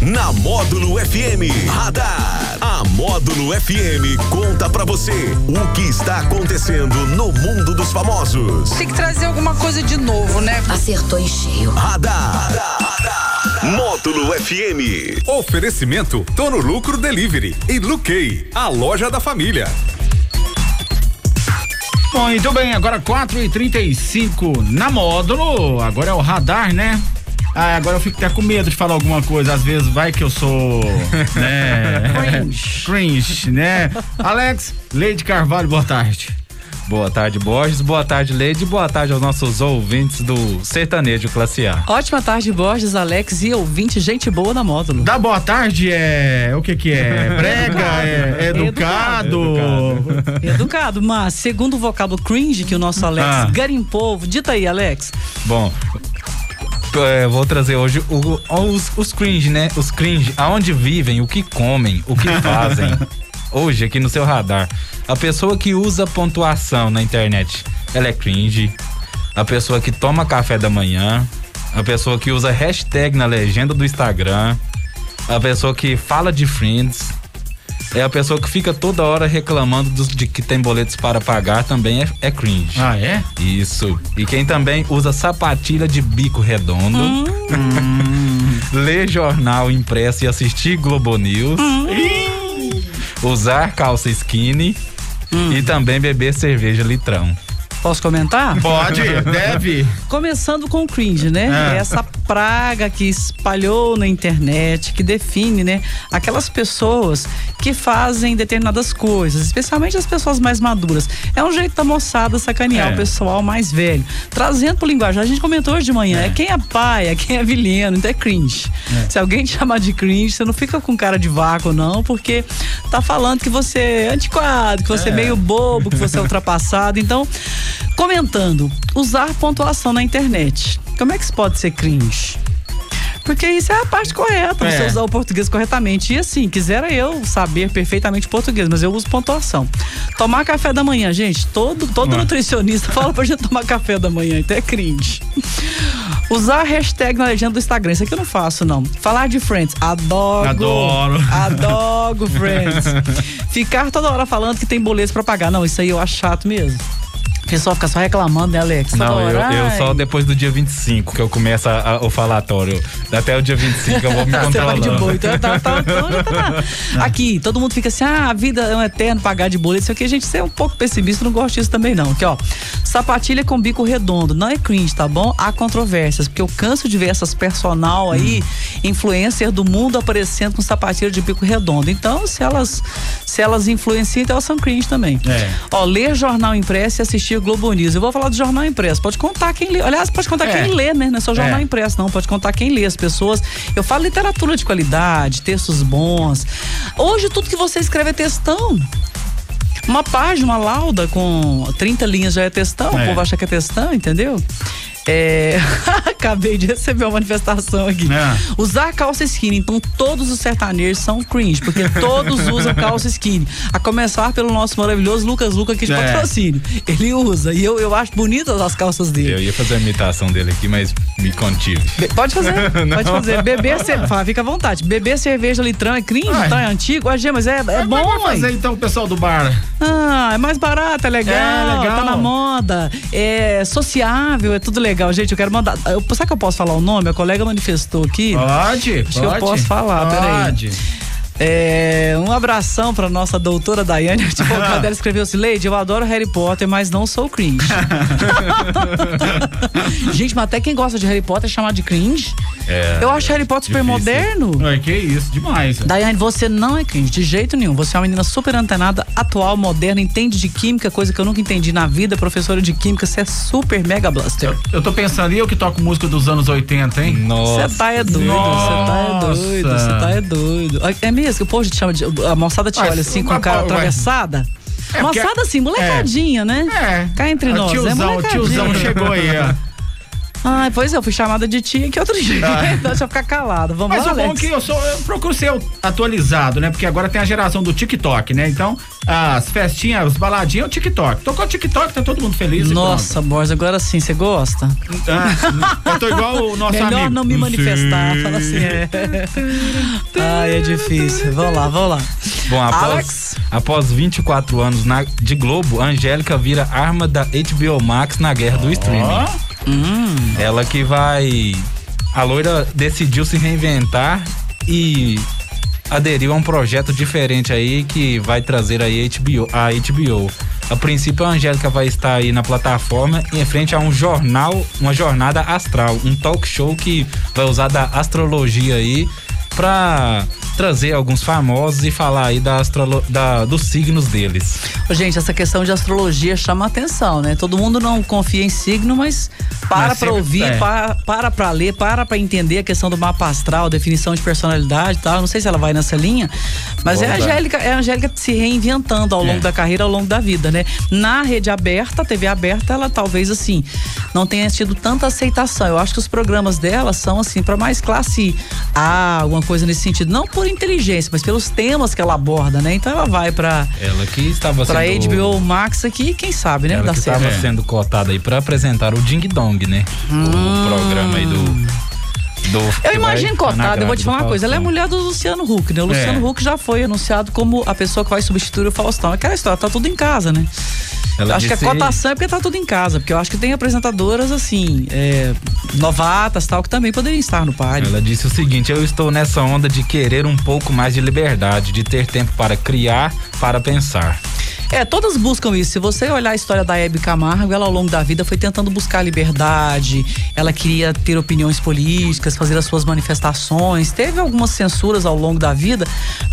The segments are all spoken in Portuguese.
Na Módulo FM Radar. A Módulo FM conta pra você o que está acontecendo no mundo dos famosos. Tem que trazer alguma coisa de novo, né? Acertou em cheio. Radar. Módulo FM. Oferecimento Tono Lucro Delivery e Luquei, a loja da família. Muito bem, agora 4 e 35 na módulo. Agora é o radar, né? Ah, agora eu fico até com medo de falar alguma coisa. Às vezes vai que eu sou. né? Cringe. Cringe, né? Alex, Leide Carvalho, boa tarde. Boa tarde, Borges. Boa tarde, Leide. Boa tarde aos nossos ouvintes do Sertanejo Classe A. Ótima tarde, Borges, Alex e ouvinte, gente boa na módulo. Da boa tarde é. O que que é? Brega? É, é educado? Educado, mas segundo o vocábulo cringe que o nosso Alex Ah. garimpou, dita aí, Alex. Bom, é, vou trazer hoje o- os, os cringe, né? Os cringe, aonde vivem, o que comem, o que fazem. hoje, aqui no seu radar. A pessoa que usa pontuação na internet, ela é cringe. A pessoa que toma café da manhã. A pessoa que usa hashtag na legenda do Instagram. A pessoa que fala de friends. É a pessoa que fica toda hora reclamando dos- de que tem boletos para pagar também é, é cringe. Ah, é? Isso. E quem também usa sapatilha de bico redondo, lê jornal impresso e assistir Globo News, usar calça skinny e também beber cerveja litrão. Posso comentar? Pode, deve. Começando com o cringe, né? É. Essa praga que espalhou na internet, que define, né? Aquelas pessoas que fazem determinadas coisas, especialmente as pessoas mais maduras. É um jeito da moçada sacanear É. o pessoal mais velho. Trazendo pro linguajar, a gente comentou hoje de manhã, é, quem é pai, é quem é vileno, então é cringe. Se alguém te chamar de cringe, você não fica com cara de vácuo, não, porque tá falando que você é antiquado, que você é meio bobo, que você é ultrapassado. Então, comentando, usar pontuação na internet. Como é que isso pode ser cringe? Porque isso é a parte correta, você É. usar o português corretamente. E assim, quisera eu saber perfeitamente português, mas eu uso pontuação. Tomar café da manhã, gente, todo, todo Ah. nutricionista fala pra gente tomar café da manhã, então é cringe. Usar hashtag na legenda do Instagram, isso aqui eu não faço, não. Falar de Friends, adoro. Adoro. Adoro Friends. Ficar toda hora falando que tem boletos pra pagar. Não, isso aí eu acho chato mesmo. O pessoal fica só reclamando, né, Alex? Toda Não, eu, eu só depois do dia 25 que eu começo a- a- o falatório. Até o dia 25 eu vou me Você vai de controlando. boa, então, tá, tá, então já tá na- Aqui, todo mundo fica assim, ah, a vida é um eterno pagar de boleto. Isso aqui, a gente, você é um pouco pessimista, não gosto disso também não. Aqui, ó, sapatilha com bico redondo, não é cringe, tá bom? Há controvérsias, porque eu canso de ver essas personal aí, influencer do mundo aparecendo com sapatilha de bico redondo. Então, se elas, se elas influenciam, então elas são cringe também. É. Ó, ler jornal impresso e assistir Globo News. Eu vou falar do jornal impresso. Pode contar quem lê. Aliás, pode contar É. quem lê, né? Não é só jornal É. impresso, não. Pode contar quem lê. As pessoas. Eu falo literatura de qualidade, textos bons. Hoje, tudo que você escreve é textão. Uma página, uma lauda com 30 linhas já é textão. É. O povo acha que é textão, entendeu? É... Acabei de receber uma manifestação aqui. É. Usar calça skinny. Então, todos os sertanejos são cringe, porque todos usam calça skinny. A começar pelo nosso maravilhoso Lucas Luca aqui de É. patrocínio. Ele usa. E eu, eu acho bonitas as calças dele. Eu ia fazer a imitação dele aqui, mas me contive. Be- Pode fazer, pode fazer. Beber, ce- fala, fica à vontade. Beber cerveja litrão é cringe, Ai. então é antigo. Ah, mas é, é Mas bom, vai fazer então o pessoal do bar. Ah, é mais barato, é legal, É, legal. tá na moda, é sociável, é tudo legal. Gente, eu quero mandar. Eu, será que eu posso falar o nome? A colega manifestou aqui. Pode, Acho que eu posso falar, peraí. Pode. É, um abração pra nossa doutora Daiane. Tipo, a dela escreveu assim: Leide, eu adoro Harry Potter, mas não sou cringe. Gente, mas até quem gosta de Harry Potter é chamado de cringe. É, eu acho Harry Potter super moderno. Ai, que isso, demais. Daiane, você não é cringe, de jeito nenhum. Você é uma menina super antenada, atual, moderna, entende de química, coisa que eu nunca entendi na vida. Professora de química, você é super mega blaster. Eu tô pensando, e eu que toco música dos anos 80, hein? Nossa. Você tá é doido, você tá é doido, você tá é doido. É mesmo que o povo te chama de. A moçada te Ué, olha assim com mas, a cara ué. atravessada? É moçada assim, molecadinha, né? É. Cá entre O nós, é tiozão, o molecadinha. tiozão chegou aí, ó. Ah, pois é, eu fui chamada de tia que outro dia. Então deixa eu ficar calado. Vamos Mas lá, o bom é Alex. que eu sou, eu procuro ser atualizado, né? Porque agora tem a geração do TikTok, né? Então, as festinhas, as baladinhas é o TikTok. Tocou o TikTok, tá todo mundo feliz. Nossa, Borges, agora sim, você gosta? Ah, eu tô igual o nosso Melhor amigo. não me manifestar. sei. Fala assim, é. Ai, é difícil. Vamos lá, vamos lá. Bom, após, Alex? após 24 anos na- de Globo, a Angélica vira arma da HBO Max na guerra do streaming. Ó, Ela que vai. A loira decidiu se reinventar e aderiu a um projeto diferente aí que vai trazer aí HBO, a HBO. A princípio a Angélica vai estar aí na plataforma em frente a um jornal, uma jornada astral, um talk show que vai usar da astrologia aí pra trazer alguns famosos e falar aí da da, dos signos deles. Gente, essa questão de astrologia chama atenção, né? Todo mundo não confia em signo, mas para sempre- ouvir, é. para, para pra ler, para pra entender a questão do mapa astral, definição de personalidade e tal. Não sei se ela vai nessa linha, mas é a lá. Angélica, é a Angélica se reinventando ao longo É. da carreira, ao longo da vida, né? Na rede aberta, TV aberta, ela talvez assim não tenha tido tanta aceitação. Eu acho que os programas dela são assim para mais classe A, alguma coisa nesse sentido, não por inteligência, mas pelos temas que ela aborda, né? Então ela vai pra Ela que estava Pra sendo HBO Max aqui, quem sabe, né? Ela Dá que estava sendo cotada aí pra apresentar o Ding Dong, né? O programa aí do. Do. Eu imagino cotada, eu vou te falar uma coisa. Ela é mulher do Luciano Huck, né? O Luciano É. Huck já foi anunciado como a pessoa que vai substituir o Faustão. Aquela história, tá tudo em casa, né? Ela acho disse- que a cotação é porque tá tudo em casa, porque eu acho que tem apresentadoras assim, é, novatas tal, que também poderiam estar no páreo. Ela disse o seguinte: Eu estou nessa onda de querer um pouco mais de liberdade, de ter tempo para criar, para pensar. É, todas buscam isso. Se você olhar a história da Hebe Camargo, ela ao longo da vida foi tentando buscar liberdade, ela queria ter opiniões políticas, fazer as suas manifestações. Teve algumas censuras ao longo da vida,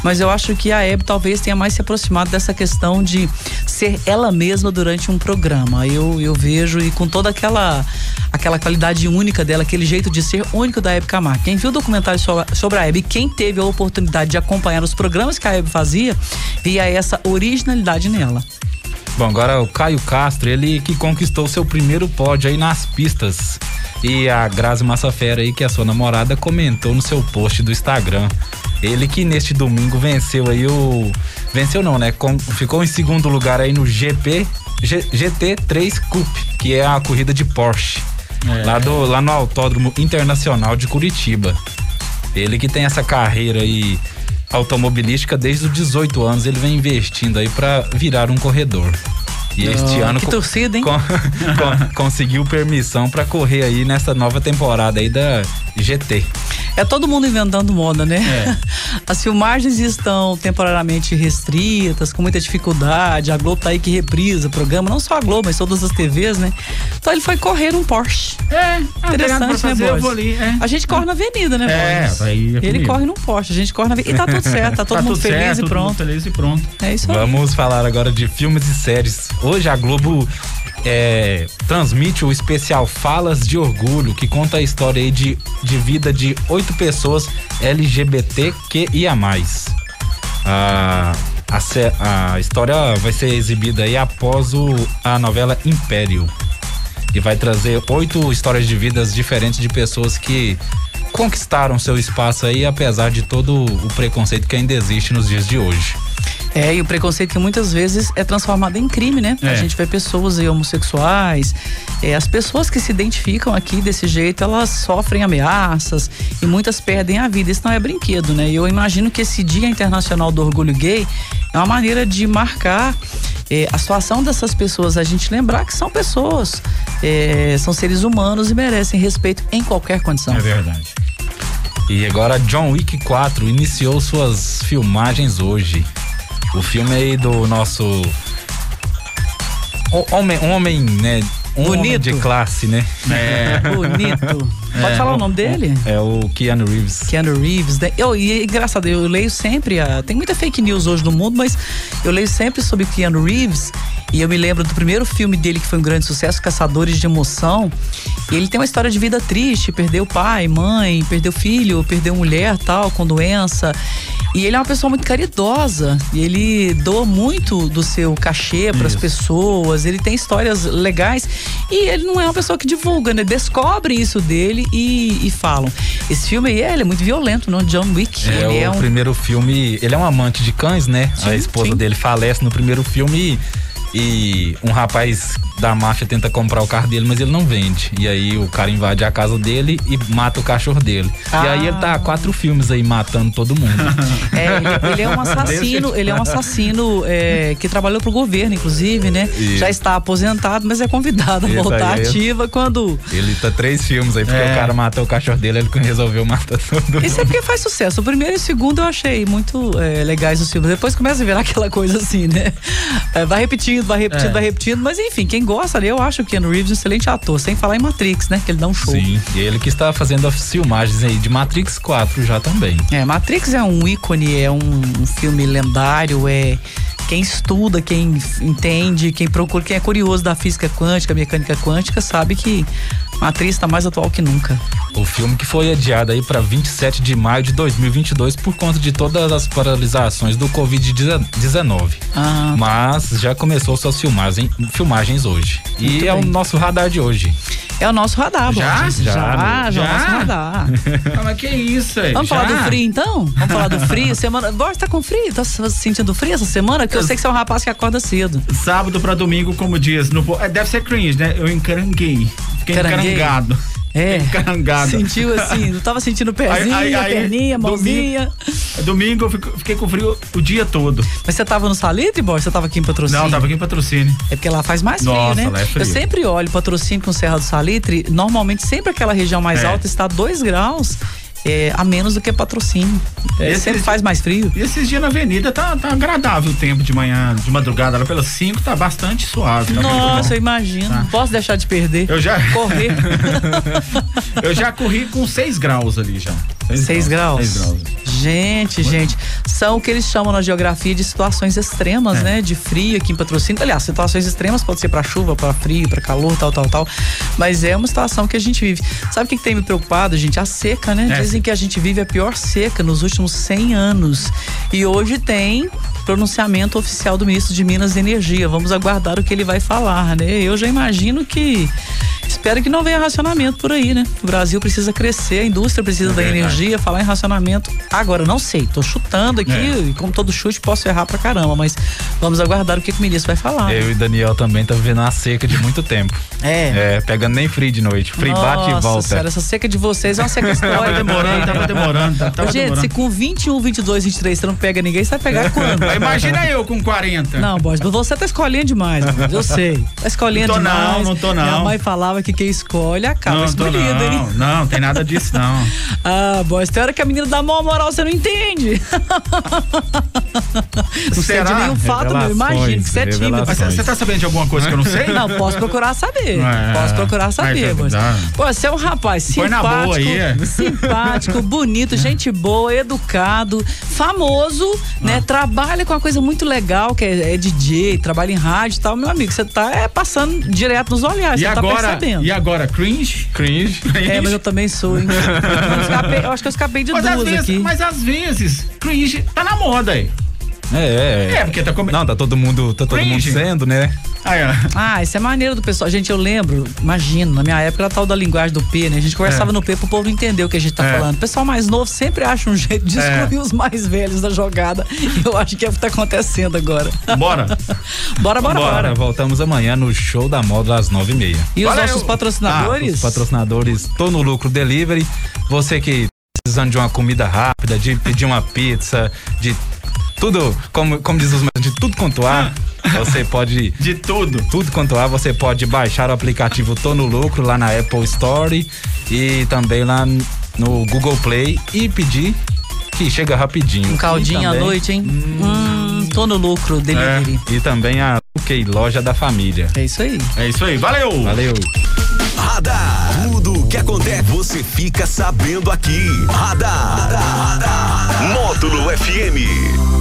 mas eu acho que a Hebe talvez tenha mais se aproximado dessa questão de ser ela mesma durante um programa. Eu, eu vejo e com toda aquela aquela qualidade única dela, aquele jeito de ser único da Hebe Camargo. Quem viu o documentário so- sobre a Hebe, quem teve a oportunidade de acompanhar os programas que a Hebe fazia, via essa originalidade nela. Bom, agora o Caio Castro, ele que conquistou seu primeiro pódio aí nas pistas. E a Grazi Massafera aí, que é a sua namorada, comentou no seu post do Instagram. Ele que neste domingo venceu aí o. Venceu não, né? Com- ficou em segundo lugar aí no GP G- GT3 Coupe, que é a corrida de Porsche. É. Lá, do, lá no Autódromo Internacional de Curitiba. Ele que tem essa carreira aí automobilística desde os 18 anos, ele vem investindo aí pra virar um corredor. E este Oh, ano que torcida, hein? con- con- conseguiu permissão pra correr aí nessa nova temporada aí da GT. É todo mundo inventando moda, né? As filmagens estão temporariamente restritas, com muita dificuldade. A Globo tá aí que reprisa o programa, não só a Globo, mas todas as TVs, né? Então ele foi correr um Porsche. É, ah, Interessante, né, fazer, eu Borges? ali. É. A gente corre na avenida, né, É, Borges? aí é Ele corre num Porsche, a gente corre na avenida. E tá tudo certo, tá todo Tá mundo feliz certo, e todo pronto. mundo feliz e pronto. É isso aí. Vamos falar agora de filmes e séries. Hoje a Globo é, transmite o especial Falas de Orgulho, que conta a história de, de vida de oito pessoas LGBTQIA+. A, a, a história vai ser exibida aí após o, a novela Império. E vai trazer oito histórias de vidas diferentes de pessoas que conquistaram seu espaço aí, apesar de todo o preconceito que ainda existe nos dias de hoje. É, e o preconceito que muitas vezes é transformado em crime, né? A É. gente vê pessoas homossexuais, é, as pessoas que se identificam aqui desse jeito, elas sofrem ameaças e muitas perdem a vida. Isso não é brinquedo, né? E eu imagino que esse Dia Internacional do Orgulho Gay é uma maneira de marcar é, a situação dessas pessoas, a gente lembrar que são pessoas, é, são seres humanos e merecem respeito em qualquer condição. É verdade. E agora John Wick 4 iniciou suas filmagens hoje. O filme aí do nosso o- homem, homem, né? Um homem Bonito. de classe, né? É. Bonito. Pode É. falar o nome dele? É o Keanu Reeves. Keanu Reeves, né? Eu, e é engraçado, eu leio sempre, a, tem muita fake news hoje no mundo, mas eu leio sempre sobre Keanu Reeves e eu me lembro do primeiro filme dele que foi um grande sucesso, Caçadores de Emoção. E ele tem uma história de vida triste, perdeu pai, mãe, perdeu filho, perdeu mulher, tal, com doença. E ele é uma pessoa muito caridosa. E ele doa muito do seu cachê para as pessoas. Ele tem histórias legais. E ele não é uma pessoa que divulga, né? Descobre isso dele e, e falam. Esse filme aí, ele é muito violento, não? John Wick. É, ele o é um primeiro filme. Ele é um amante de cães, né? a Sim, esposa sim. dele falece no primeiro filme e, e um rapaz da máfia tenta comprar o carro dele, mas ele não vende. E aí o cara invade a casa dele e mata o cachorro dele. E aí ele tá há quatro filmes aí matando todo mundo. É, ele, é um assassino, ele é um assassino é, que trabalhou pro governo, inclusive, né? Isso. Já está aposentado, mas é convidado a Isso voltar aí é- ativa quando. ele tá três filmes aí, porque É. o cara matou o cachorro dele, ele resolveu matar todo mundo. Isso é porque faz sucesso. O primeiro e o segundo eu achei muito é, legais os filmes. Depois começa a virar aquela coisa assim, né? É, vai repetindo, vai repetindo, É. vai repetindo. Mas enfim, quem gosta ali, eu acho o Keanu Reeves um excelente ator. Sem falar em Matrix, né? Que ele dá um show. Sim, e ele que está fazendo as filmagens aí de Matrix 4 já também. É, Matrix é um ícone, é um, um filme lendário, é quem estuda, quem entende, quem procura, quem é curioso da física quântica, mecânica quântica, sabe que Matrix está mais atual que nunca. O filme que foi adiado aí para 27 de maio de 2022 por conta de todas as paralisações do Covid-19. Ah. Mas já começou suas filmagens, filmagens hoje. E Muito é o bem. nosso radar de hoje. É o nosso radar, Já? Já, já, já, é o nosso radar. Ah, mas que isso aí? Vamos Já? falar do frio então? Vamos falar do frio? Semana. Borges tá com frio? Tá se sentindo frio essa semana? Que eu sei que você é um rapaz que acorda cedo. Sábado pra domingo, como diz. No, é, deve ser cringe, né? Eu encaranguei. Fiquei Caranguei? encarangado. É. Fiquei encarangado. Sentiu assim, não tava sentindo o pezinho, Aí- aí- perninha, mãozinha. Domingo eu fico- fiquei com frio o dia todo. Mas você tava no Salitre, Borges? Você tava aqui em patrocínio? Não, tava aqui em patrocínio. É porque lá faz mais frio, Nossa, né? lá é frio. Eu sempre olho patrocínio com Serra do Salitre, normalmente sempre aquela região mais É. alta está 2 graus é, a menos do que patrocínio. É, sempre faz mais frio. E esses dias na avenida tá, tá agradável o tempo de manhã, de madrugada, lá pelas 5 tá bastante suave. Tá Nossa, eu imagino. Tá. Não posso deixar de perder. Eu já, Correr. eu já corri com 6 graus ali já. 6 graus. 6 graus. Gente, gente, são o que eles chamam na geografia de situações extremas, É. né? De frio aqui em patrocínio. Aliás, situações extremas pode ser pra chuva, pra frio, pra calor, tal, tal, tal. Mas é uma situação que a gente vive. Sabe o que, que tem me preocupado, gente? A seca, né? É. Dizem que a gente vive a pior seca nos últimos 100 anos. E hoje tem pronunciamento oficial do ministro de Minas e Energia. Vamos aguardar o que ele vai falar, né? Eu já imagino que. Espero que não venha racionamento por aí, né? O Brasil precisa crescer, a indústria precisa É da energia, falar em racionamento. Agora, não sei, tô chutando aqui, É. e como todo chute, posso errar pra caramba, mas vamos aguardar o que, que o ministro vai falar. Eu e Daniel também tá vivendo uma seca de muito tempo. É. É, pegando nem frio de noite. Frio bate e volta. senhora, essa seca de vocês é uma seca histórica. Tava demorando, tava demorando. Tava, tava Gente, se demorando. com 21, 22, 23 você não pega ninguém, você vai pegar quando? Imagina eu com 40. Não, Boris, você tá escolhendo demais, eu sei. Tá escolhendo Não tô não, não tô não. Minha mãe falava que quem escolhe acaba não, tô escolhendo, não, hein? não, tem nada disso não. Ah, Boris, tem hora que a menina dá mó moral, você não entende. Não sei de nenhum fato, meu. Imagino que você é tímido. Mas você tá sabendo de alguma coisa que eu não sei? Não, posso procurar saber. É. Posso procurar saber, Ai, mas. Pô, você é um rapaz simpático, boa aí, é. simpático, bonito, gente boa, educado, famoso, né? Trabalha com uma coisa muito legal, que é, é DJ, trabalha em rádio e tal. Meu amigo, você tá é, passando direto nos olhares, E você não tá percebendo. e agora, cringe? Cringe. É, mas eu também sou, hein? Eu escapei- eu acho que eu escapei de Mas duas vezes, aqui. mas às vezes, cringe tá na moda aí. É, é. É, porque tá comendo. Não, tá todo mundo, tá todo mundo Cringe. sendo, né? Aí, ó. Ah, isso é maneiro do pessoal. Gente, eu lembro, imagino, na minha época era tal da linguagem do P, né? A gente conversava É. no P pro povo entender o que a gente tá É. falando. O pessoal mais novo sempre acha um jeito de É. excluir os mais velhos da jogada. E eu acho que é o que tá acontecendo agora. Bora. Bora, bora, bora. Bora, voltamos amanhã no show da moda às nove e meia. E os Valeu. nossos patrocinadores? Os patrocinadores Tô no Lucro Delivery. Você que precisando de uma comida rápida, de pedir uma pizza, de tudo, como, como diz os meus, de tudo quanto há, você pode De tudo. tudo quanto há, você pode baixar o aplicativo Tô no Lucro lá na Apple Store e também lá no Google Play e pedir que chega rapidinho. Um caldinho E à também- noite, hein? Hum, tô no lucro, delivery. E também a UK Loja da Família. É, isso aí. É isso aí. Valeu. Valeu! Radar. Tudo o que acontece, você fica sabendo aqui. Radar. Módulo FM.